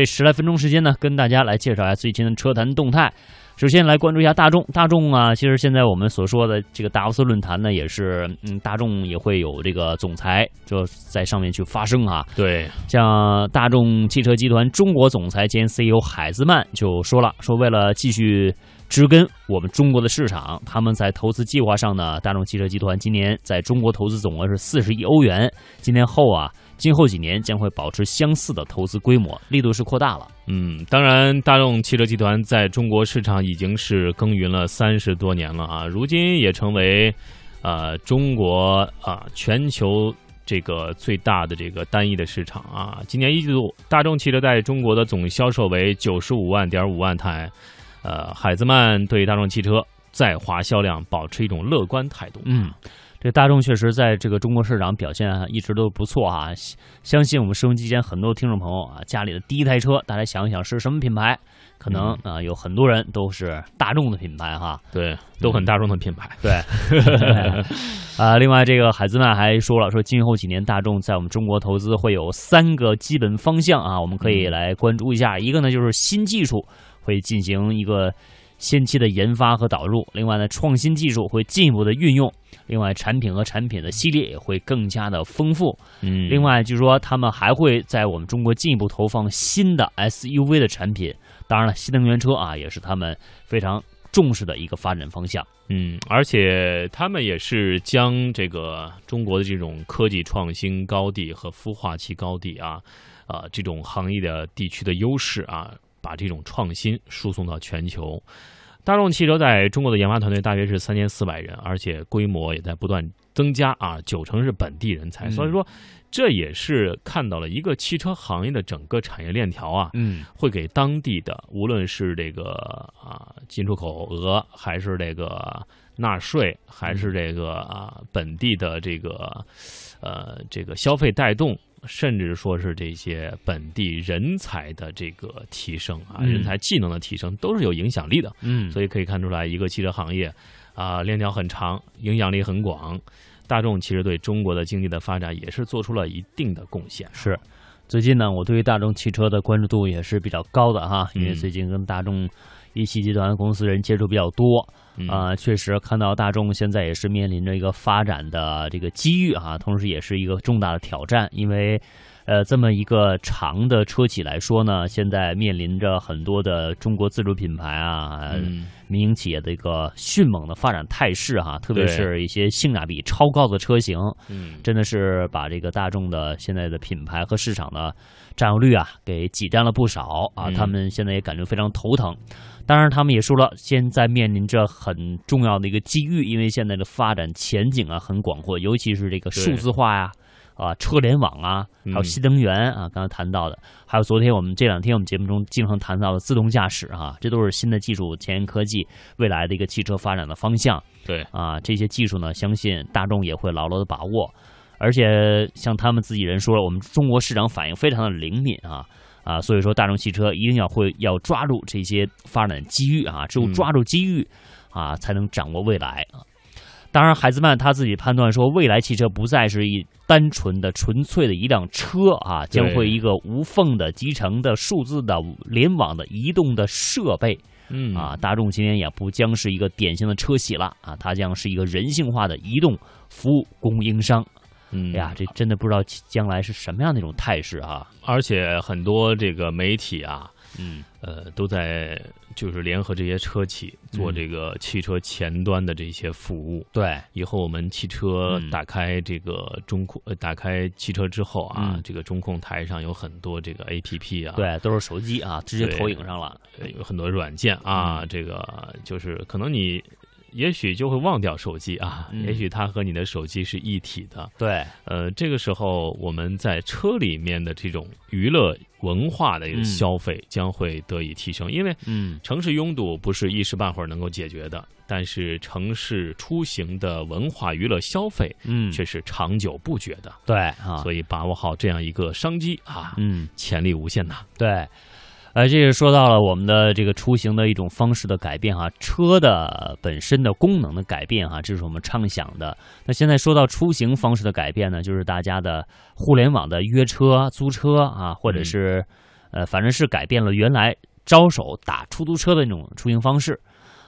这十来分钟时间呢，跟大家来介绍一下最近的车坛动态。首先来关注一下大众，大众啊，其实现在我们所说的这个达沃斯论坛呢，也是，嗯，大众也会有这个总裁就在上面去发声啊。对，像大众汽车集团中国总裁兼 CEO 海兹曼就说了，说为了继续植根我们中国的市场，他们在投资计划上呢，大众汽车集团今年在中国投资总额是四十亿欧元，今年后啊。今后几年将会保持相似的投资规模，力度是扩大了。嗯，当然，大众汽车集团在中国市场已经是耕耘了三十多年了啊，如今也成为，呃，中国啊全球这个最大的这个单一的市场啊。今年一季度，大众汽车在中国的总销售为九十五万点五万台。呃，海兹曼对大众汽车在华销量保持一种乐观态度。嗯。这大众确实在这个中国市场表现一直都不错啊！相信我们收音机前很多听众朋友啊，家里的第一台车，大家想一想是什么品牌？可能啊，有很多人都是大众的品牌哈。对，都很大众的品牌。对。啊，另外这个海兹曼还说了，说今后几年大众在我们中国投资会有三个基本方向啊，我们可以来关注一下。一个呢就是新技术会进行一个。先期的研发和导入，另外呢，创新技术会进一步的运用，另外产品和产品的系列也会更加的丰富。嗯，另外据说他们还会在我们中国进一步投放新的 SUV 的产品。当然了，新能源车啊，也是他们非常重视的一个发展方向。嗯，而且他们也是将这个中国的这种科技创新高地和孵化器高地啊，啊这种行业的地区的优势啊。把这种创新输送到全球。大众汽车在中国的研发团队大约是三千四百人，而且规模也在不断增加啊，九成是本地人才。所以说，这也是看到了一个汽车行业的整个产业链条啊，嗯，会给当地的无论是这个啊进出口额，还是这个纳税，还是这个啊本地的这个呃这个消费带动。甚至说是这些本地人才的这个提升啊，人才技能的提升都是有影响力的。嗯，所以可以看出来，一个汽车行业啊，链条很长，影响力很广。大众其实对中国的经济的发展也是做出了一定的贡献。是，最近呢，我对于大众汽车的关注度也是比较高的哈，因为最近跟大众一汽集团公司人接触比较多。啊，确实看到大众现在也是面临着一个发展的这个机遇啊，同时也是一个重大的挑战，因为，呃，这么一个长的车企来说呢，现在面临着很多的中国自主品牌啊、民营企业的一个迅猛的发展态势哈，特别是一些性价比超高的车型，嗯，真的是把这个大众的现在的品牌和市场的占有率啊给挤占了不少啊，他们现在也感觉非常头疼。当然，他们也说了，现在面临着很重要的一个机遇，因为现在的发展前景啊很广阔，尤其是这个数字化呀，啊，车联网啊，还有新能源啊，刚才谈到的，还有昨天我们这两天我们节目中经常谈到的自动驾驶啊，这都是新的技术、前沿科技未来的一个汽车发展的方向。对啊，这些技术呢，相信大众也会牢牢的把握，而且像他们自己人说了，我们中国市场反应非常的灵敏啊。啊，所以说大众汽车一定要会要抓住这些发展机遇啊，只有抓住机遇啊，才能掌握未来啊。当然，海兹曼他自己判断说，未来汽车不再是一单纯的、纯粹的一辆车啊，将会一个无缝的、集成的、数字的、联网的、移动的设备。嗯啊，大众今天也不将是一个典型的车企了啊，它将是一个人性化的移动服务供应商。嗯呀，这真的不知道将来是什么样的一种态势啊！而且很多这个媒体啊，嗯，呃，都在就是联合这些车企做这个汽车前端的这些服务。对，以后我们汽车打开这个中控，呃，打开汽车之后啊，这个中控台上有很多这个 A P P 啊，对，都是手机啊，直接投影上了，有很多软件啊，这个就是可能你。也许就会忘掉手机啊，也许它和你的手机是一体的。对，呃，这个时候我们在车里面的这种娱乐文化的一个消费将会得以提升，因为嗯，城市拥堵不是一时半会儿能够解决的，但是城市出行的文化娱乐消费，嗯，却是长久不绝的。对啊，所以把握好这样一个商机啊，嗯，潜力无限呐。对。呃，这是说到了我们的这个出行的一种方式的改变哈，车的本身的功能的改变哈，这是我们畅想的。那现在说到出行方式的改变呢，就是大家的互联网的约车、租车啊，或者是呃，反正是改变了原来招手打出租车的那种出行方式。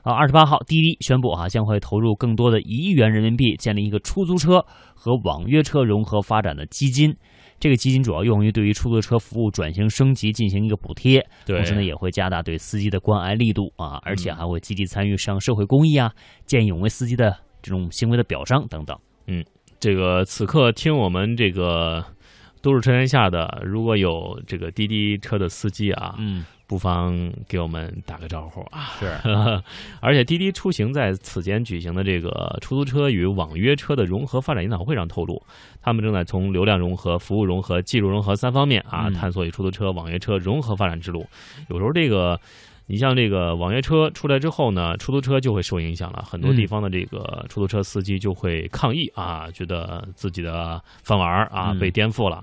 啊，二十八号，滴滴宣布哈将会投入更多的一亿元人民币，建立一个出租车和网约车融合发展的基金。这个基金主要用于对于出租车服务转型升级进行一个补贴，同时呢也会加大对司机的关爱力度啊，而且还会积极参与上社会公益啊，见义勇为司机的这种行为的表彰等等。嗯，这个此刻听我们这个都市车天下的，如果有这个滴滴车的司机啊，嗯。不妨给我们打个招呼啊！是，而且滴滴出行在此前举行的这个出租车与网约车的融合发展研讨会上透露，他们正在从流量融合、服务融合、技术融合三方面啊，探索与出租车、网约车融合发展之路。有时候这个，你像这个网约车出来之后呢，出租车就会受影响了，很多地方的这个出租车司机就会抗议啊，觉得自己的饭碗啊被颠覆了。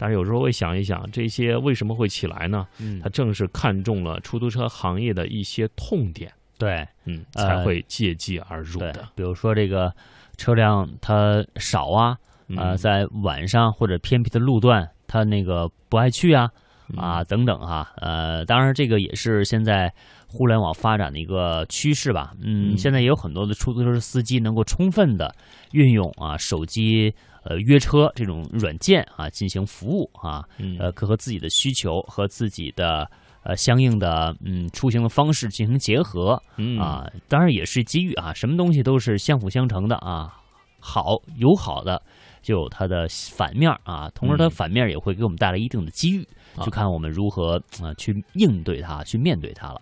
但是有时候会想一想，这些为什么会起来呢？嗯，他正是看中了出租车行业的一些痛点，对，嗯，才会借机而入的。比如说这个车辆它少啊，呃，在晚上或者偏僻的路段，它那个不爱去啊，啊等等哈，呃，当然这个也是现在互联网发展的一个趋势吧。嗯，现在也有很多的出租车司机能够充分的运用啊手机。呃，约车这种软件啊，进行服务啊，呃，可和自己的需求和自己的呃相应的嗯出行的方式进行结合啊，当然也是机遇啊，什么东西都是相辅相成的啊，好有好的，就有它的反面啊，同时它反面也会给我们带来一定的机遇，就看我们如何啊去应对它，去面对它了。